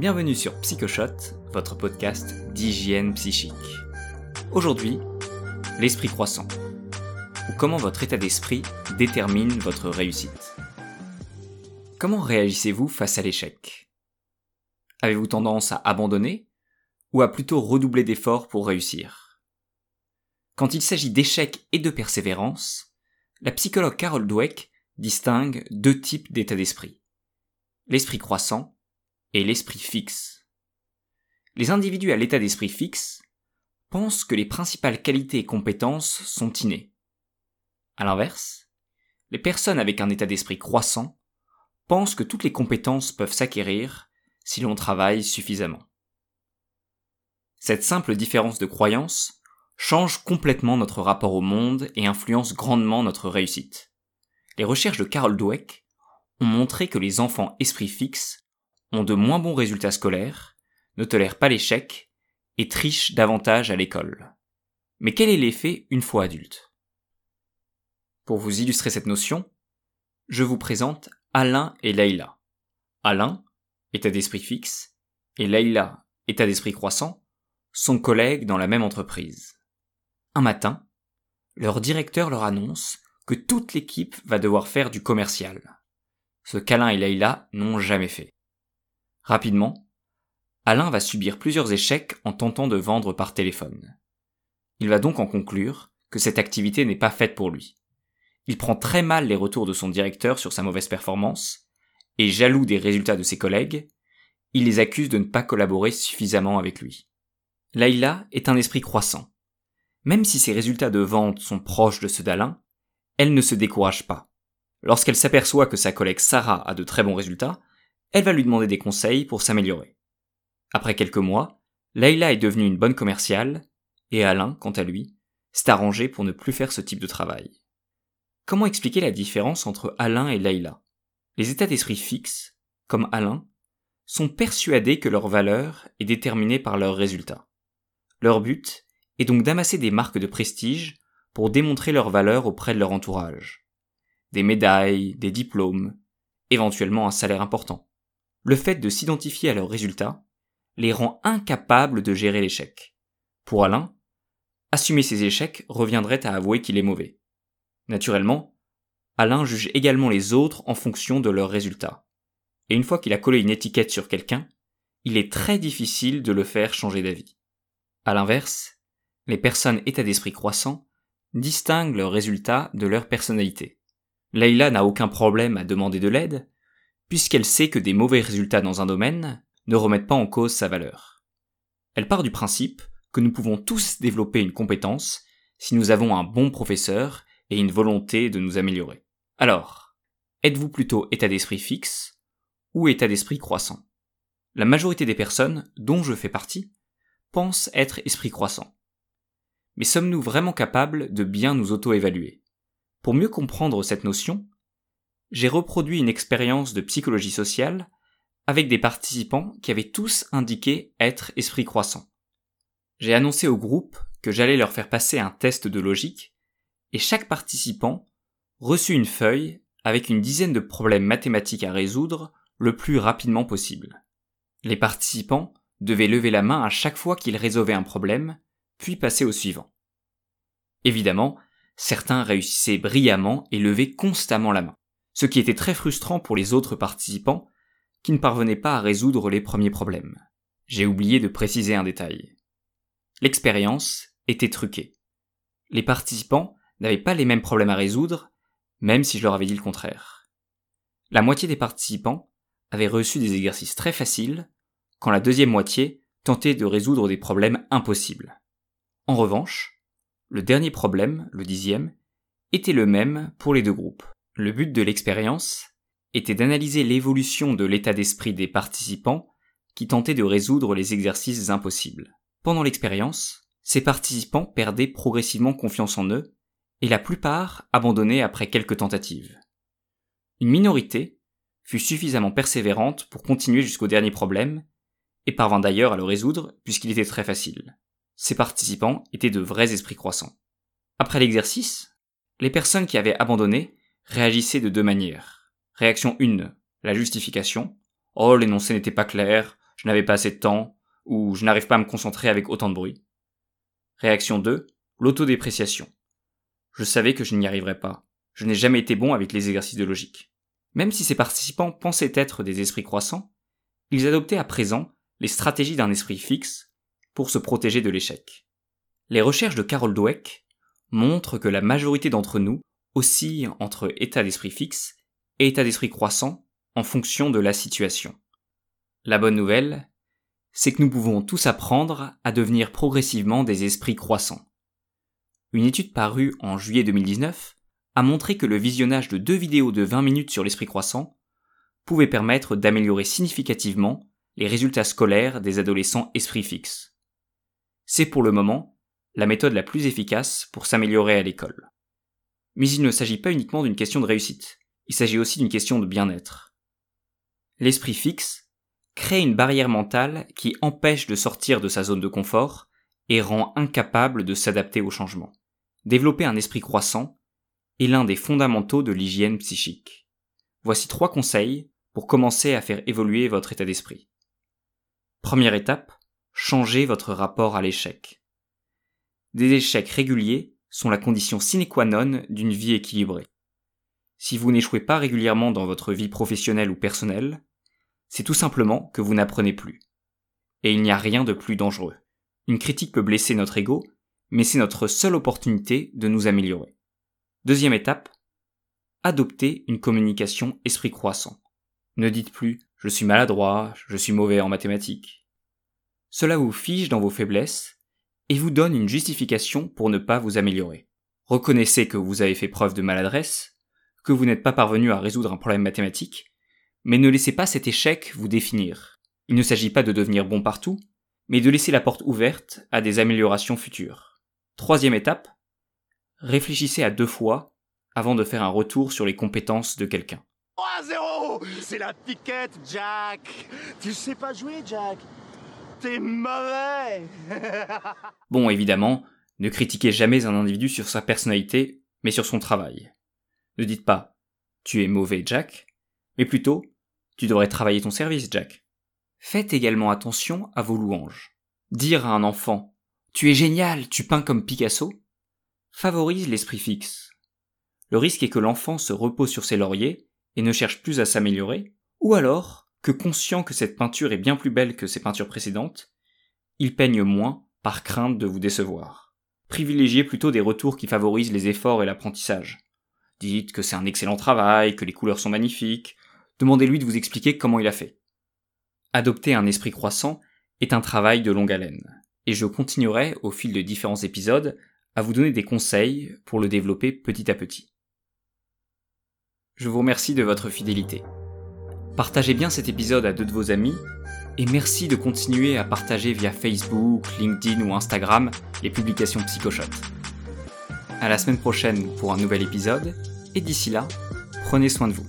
Bienvenue sur Psychoshot, votre podcast d'hygiène psychique. Aujourd'hui, l'esprit croissant, ou comment votre état d'esprit détermine votre réussite? Comment réagissez-vous face à l'échec? Avez-vous tendance à abandonner ou à plutôt redoubler d'efforts pour réussir? Quand il s'agit d'échec et de persévérance, la psychologue Carol Dweck distingue deux types d'état d'esprit. L'esprit croissant et l'esprit fixe. Les individus à l'état d'esprit fixe pensent que les principales qualités et compétences sont innées. À l'inverse, les personnes avec un état d'esprit croissant pensent que toutes les compétences peuvent s'acquérir si l'on travaille suffisamment. Cette simple différence de croyance change complètement notre rapport au monde et influence grandement notre réussite. Les recherches de Carol Dweck ont montré que les enfants esprit fixe ont de moins bons résultats scolaires, ne tolèrent pas l'échec et trichent davantage à l'école. Mais quel est l'effet une fois adulte? Pour vous illustrer cette notion, je vous présente Alain et Leïla. Alain, état d'esprit fixe, et Leïla, état d'esprit croissant, sont collègues dans la même entreprise. Un matin, leur directeur leur annonce que toute l'équipe va devoir faire du commercial. Ce qu'Alain et Leïla n'ont jamais fait. Rapidement, Alain va subir plusieurs échecs en tentant de vendre par téléphone. Il va donc en conclure que cette activité n'est pas faite pour lui. Il prend très mal les retours de son directeur sur sa mauvaise performance, et jaloux des résultats de ses collègues, il les accuse de ne pas collaborer suffisamment avec lui. Laïla est un esprit croissant. Même si ses résultats de vente sont proches de ceux d'Alain, elle ne se décourage pas. Lorsqu'elle s'aperçoit que sa collègue Sarah a de très bons résultats, elle va lui demander des conseils pour s'améliorer. Après quelques mois, Leila est devenue une bonne commerciale, et Alain, quant à lui, s'est arrangé pour ne plus faire ce type de travail. Comment expliquer la différence entre Alain et Leila? Les états d'esprit fixes, comme Alain, sont persuadés que leur valeur est déterminée par leurs résultats. Leur but est donc d'amasser des marques de prestige pour démontrer leur valeur auprès de leur entourage. Des médailles, des diplômes, éventuellement un salaire important le fait de s'identifier à leurs résultats les rend incapables de gérer l'échec. Pour Alain, assumer ses échecs reviendrait à avouer qu'il est mauvais. Naturellement, Alain juge également les autres en fonction de leurs résultats. Et une fois qu'il a collé une étiquette sur quelqu'un, il est très difficile de le faire changer d'avis. À l'inverse, les personnes état d'esprit croissant distinguent leurs résultats de leur personnalité. Leïla n'a aucun problème à demander de l'aide, puisqu'elle sait que des mauvais résultats dans un domaine ne remettent pas en cause sa valeur. Elle part du principe que nous pouvons tous développer une compétence si nous avons un bon professeur et une volonté de nous améliorer. Alors, êtes-vous plutôt état d'esprit fixe ou état d'esprit croissant? La majorité des personnes, dont je fais partie, pensent être esprit croissant. Mais sommes-nous vraiment capables de bien nous auto-évaluer? Pour mieux comprendre cette notion, j'ai reproduit une expérience de psychologie sociale avec des participants qui avaient tous indiqué être esprit croissant. J'ai annoncé au groupe que j'allais leur faire passer un test de logique et chaque participant reçut une feuille avec une dizaine de problèmes mathématiques à résoudre le plus rapidement possible. Les participants devaient lever la main à chaque fois qu'ils résolvaient un problème, puis passer au suivant. Évidemment, certains réussissaient brillamment et levaient constamment la main ce qui était très frustrant pour les autres participants qui ne parvenaient pas à résoudre les premiers problèmes. J'ai oublié de préciser un détail. L'expérience était truquée. Les participants n'avaient pas les mêmes problèmes à résoudre, même si je leur avais dit le contraire. La moitié des participants avaient reçu des exercices très faciles, quand la deuxième moitié tentait de résoudre des problèmes impossibles. En revanche, le dernier problème, le dixième, était le même pour les deux groupes. Le but de l'expérience était d'analyser l'évolution de l'état d'esprit des participants qui tentaient de résoudre les exercices impossibles. Pendant l'expérience, ces participants perdaient progressivement confiance en eux, et la plupart abandonnaient après quelques tentatives. Une minorité fut suffisamment persévérante pour continuer jusqu'au dernier problème, et parvint d'ailleurs à le résoudre puisqu'il était très facile. Ces participants étaient de vrais esprits croissants. Après l'exercice, les personnes qui avaient abandonné réagissait de deux manières. Réaction 1, la justification. Oh, l'énoncé n'était pas clair, je n'avais pas assez de temps, ou je n'arrive pas à me concentrer avec autant de bruit. Réaction 2, l'autodépréciation. Je savais que je n'y arriverais pas. Je n'ai jamais été bon avec les exercices de logique. Même si ces participants pensaient être des esprits croissants, ils adoptaient à présent les stratégies d'un esprit fixe pour se protéger de l'échec. Les recherches de Carol Dweck montrent que la majorité d'entre nous oscillent entre état d'esprit fixe et état d'esprit croissant en fonction de la situation. La bonne nouvelle, c'est que nous pouvons tous apprendre à devenir progressivement des esprits croissants. Une étude parue en juillet 2019 a montré que le visionnage de deux vidéos de 20 minutes sur l'esprit croissant pouvait permettre d'améliorer significativement les résultats scolaires des adolescents esprit fixe. C'est pour le moment la méthode la plus efficace pour s'améliorer à l'école. Mais il ne s'agit pas uniquement d'une question de réussite, il s'agit aussi d'une question de bien-être. L'esprit fixe crée une barrière mentale qui empêche de sortir de sa zone de confort et rend incapable de s'adapter au changement. Développer un esprit croissant est l'un des fondamentaux de l'hygiène psychique. Voici trois conseils pour commencer à faire évoluer votre état d'esprit. Première étape, changez votre rapport à l'échec. Des échecs réguliers sont la condition sine qua non d'une vie équilibrée. Si vous n'échouez pas régulièrement dans votre vie professionnelle ou personnelle, c'est tout simplement que vous n'apprenez plus. Et il n'y a rien de plus dangereux. Une critique peut blesser notre ego, mais c'est notre seule opportunité de nous améliorer. Deuxième étape, adoptez une communication esprit croissant. Ne dites plus je suis maladroit, je suis mauvais en mathématiques. Cela vous fige dans vos faiblesses et vous donne une justification pour ne pas vous améliorer. Reconnaissez que vous avez fait preuve de maladresse, que vous n'êtes pas parvenu à résoudre un problème mathématique, mais ne laissez pas cet échec vous définir. Il ne s'agit pas de devenir bon partout, mais de laisser la porte ouverte à des améliorations futures. Troisième étape, réfléchissez à deux fois avant de faire un retour sur les compétences de quelqu'un. 3-0 C'est la piquette, Jack Tu sais pas jouer, Jack? T'es mauvais Bon, évidemment, ne critiquez jamais un individu sur sa personnalité, mais sur son travail. Ne dites pas tu es mauvais, Jack, mais plutôt tu devrais travailler ton service, Jack. Faites également attention à vos louanges. Dire à un enfant tu es génial, tu peins comme Picasso favorise l'esprit fixe. Le risque est que l'enfant se repose sur ses lauriers et ne cherche plus à s'améliorer, ou alors que conscient que cette peinture est bien plus belle que ses peintures précédentes, il peigne moins par crainte de vous décevoir. Privilégiez plutôt des retours qui favorisent les efforts et l'apprentissage. Dites que c'est un excellent travail, que les couleurs sont magnifiques, demandez-lui de vous expliquer comment il a fait. Adopter un esprit croissant est un travail de longue haleine, et je continuerai, au fil de différents épisodes, à vous donner des conseils pour le développer petit à petit. Je vous remercie de votre fidélité. Partagez bien cet épisode à deux de vos amis et merci de continuer à partager via Facebook, LinkedIn ou Instagram les publications Psychoshot. À la semaine prochaine pour un nouvel épisode et d'ici là, prenez soin de vous.